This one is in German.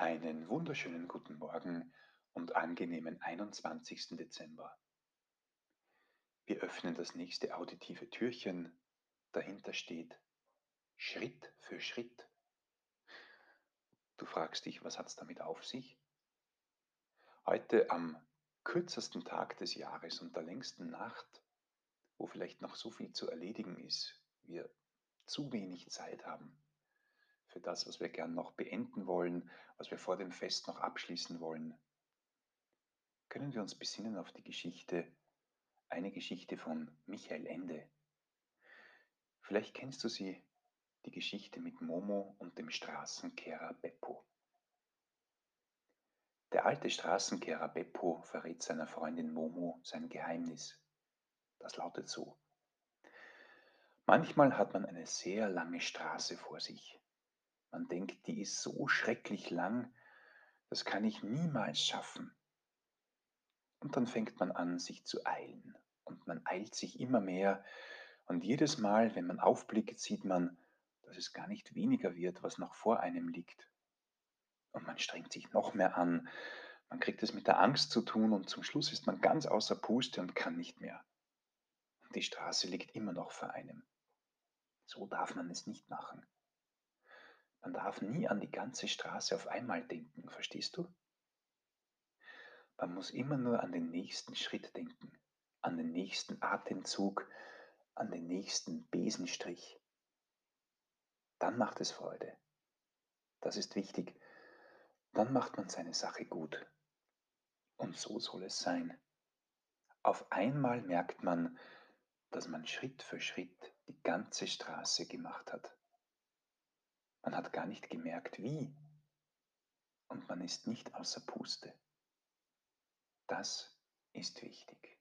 Einen wunderschönen guten Morgen und angenehmen 21. Dezember. Wir öffnen das nächste auditive Türchen. Dahinter steht Schritt für Schritt. Du fragst dich, was hat es damit auf sich? Heute am kürzesten Tag des Jahres und der längsten Nacht, wo vielleicht noch so viel zu erledigen ist, wir zu wenig Zeit haben für das, was wir gern noch beenden wollen, was wir vor dem Fest noch abschließen wollen, können wir uns besinnen auf die Geschichte, eine Geschichte von Michael Ende. Vielleicht kennst du sie, die Geschichte mit Momo und dem Straßenkehrer Beppo. Der alte Straßenkehrer Beppo verrät seiner Freundin Momo sein Geheimnis. Das lautet so. Manchmal hat man eine sehr lange Straße vor sich. Man denkt, die ist so schrecklich lang, das kann ich niemals schaffen. Und dann fängt man an, sich zu eilen. Und man eilt sich immer mehr. Und jedes Mal, wenn man aufblickt, sieht man, dass es gar nicht weniger wird, was noch vor einem liegt. Und man strengt sich noch mehr an. Man kriegt es mit der Angst zu tun und zum Schluss ist man ganz außer Puste und kann nicht mehr. Und die Straße liegt immer noch vor einem. So darf man es nicht machen. Man darf nie an die ganze Straße auf einmal denken, verstehst du? Man muss immer nur an den nächsten Schritt denken, an den nächsten Atemzug, an den nächsten Besenstrich. Dann macht es Freude. Das ist wichtig. Dann macht man seine Sache gut. Und so soll es sein. Auf einmal merkt man, dass man Schritt für Schritt die ganze Straße gemacht hat. Man hat gar nicht gemerkt, wie. Und man ist nicht außer Puste. Das ist wichtig.